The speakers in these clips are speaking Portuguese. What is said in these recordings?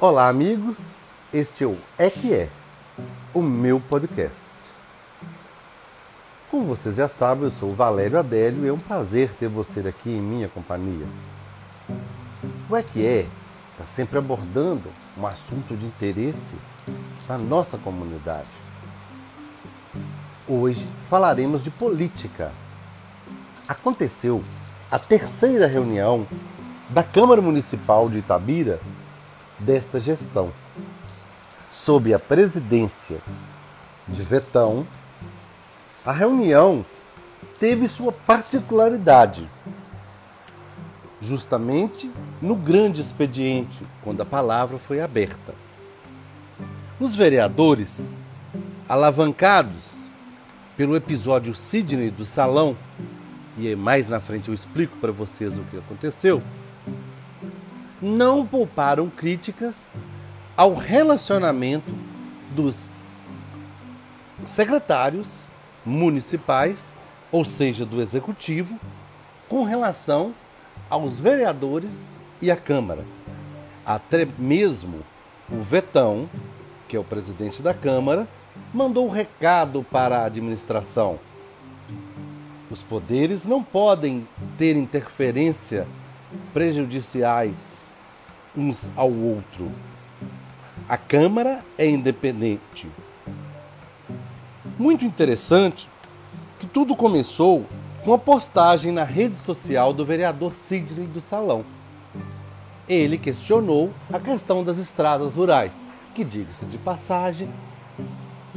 Olá, amigos. Este é o É Que É, o meu podcast. Como vocês já sabem, eu sou o Valério Adélio e é um prazer ter você aqui em minha companhia. O É Que É está sempre abordando um assunto de interesse na nossa comunidade. Hoje falaremos de política. Aconteceu a terceira reunião da Câmara Municipal de Itabira desta gestão, sob a presidência de Vetão. A reunião teve sua particularidade, justamente no grande expediente, quando a palavra foi aberta. Os vereadores, alavancados pelo episódio Sidney do Salão, e mais na frente eu explico para vocês o que aconteceu, não pouparam críticas ao relacionamento dos secretários municipais, ou seja, do executivo, com relação aos vereadores e à Câmara. Até mesmo o Vetão, que é o presidente da Câmara, mandou um recado para a administração. Os poderes não podem ter interferência prejudiciais uns ao outro. A Câmara é independente. Muito interessante que tudo começou com a postagem na rede social do vereador Sidney do Salão. Ele questionou a questão das estradas rurais, que, diga-se de passagem,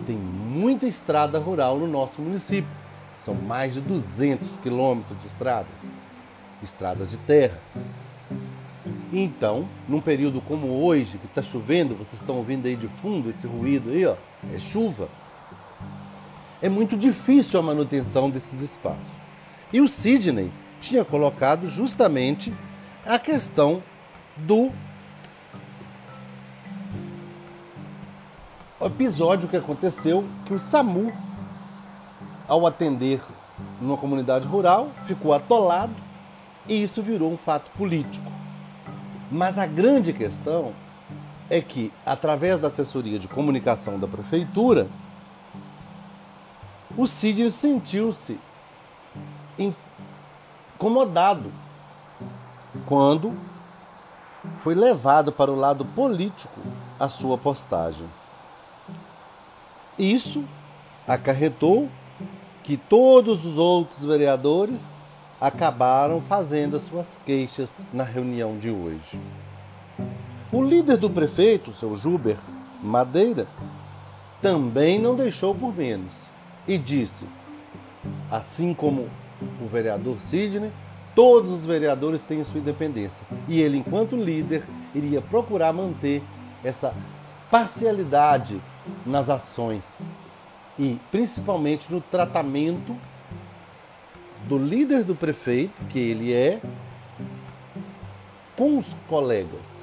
tem muita estrada rural no nosso município. São mais de 200 quilômetros de estradas, estradas de terra. Então, num período como hoje, que está chovendo, vocês estão ouvindo aí de fundo esse ruído aí, ó, é chuva. É muito difícil a manutenção desses espaços. E o Sidney tinha colocado justamente a questão do episódio que aconteceu que o SAMU, ao atender numa comunidade rural, ficou atolado e isso virou um fato político. Mas a grande questão é que, através da assessoria de comunicação da prefeitura, o Sidney sentiu-se incomodado quando foi levado para o lado político a sua postagem. Isso acarretou que todos os outros vereadores acabaram fazendo as suas queixas na reunião de hoje. O líder do prefeito, seu Juber Madeira, também não deixou por menos e disse: assim como o vereador Sidney, todos os vereadores têm sua independência e ele, enquanto líder, iria procurar manter essa parcialidade nas ações e principalmente no tratamento do líder do prefeito, que ele é, com os colegas.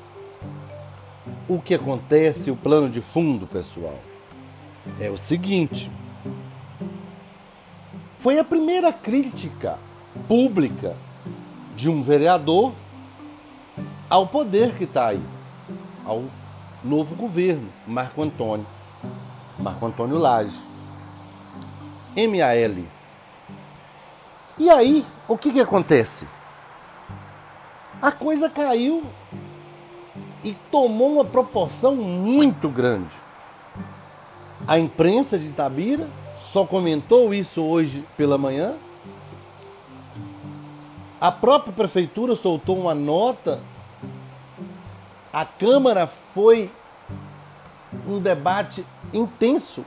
O que acontece, o plano de fundo, pessoal, é o seguinte: foi a primeira crítica pública de um vereador ao poder que está aí, ao novo governo, Marco Antônio, Marco Antônio Lage. MAL, e aí, o que, que acontece? A coisa caiu e tomou uma proporção muito grande. A imprensa de Itabira só comentou isso hoje pela manhã. A própria prefeitura soltou uma nota. A Câmara foi um debate intenso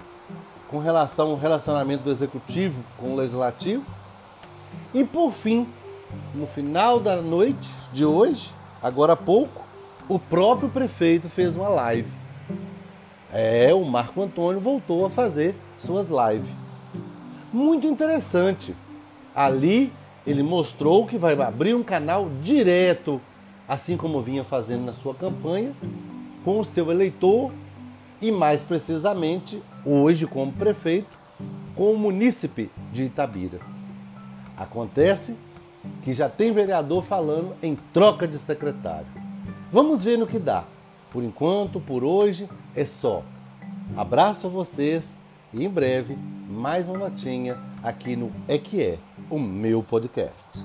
com relação ao relacionamento do executivo com o legislativo. E por fim, no final da noite de hoje, agora há pouco, o próprio prefeito fez uma live. É, o Marco Antônio voltou a fazer suas lives. Muito interessante. Ali ele mostrou que vai abrir um canal direto, assim como vinha fazendo na sua campanha, com o seu eleitor e mais precisamente hoje como prefeito, com o munícipe de Itabira. Acontece que já tem vereador falando em troca de secretário. Vamos ver no que dá. Por enquanto, por hoje, é só. Abraço a vocês e em breve mais uma notinha aqui no É Que É, o meu podcast.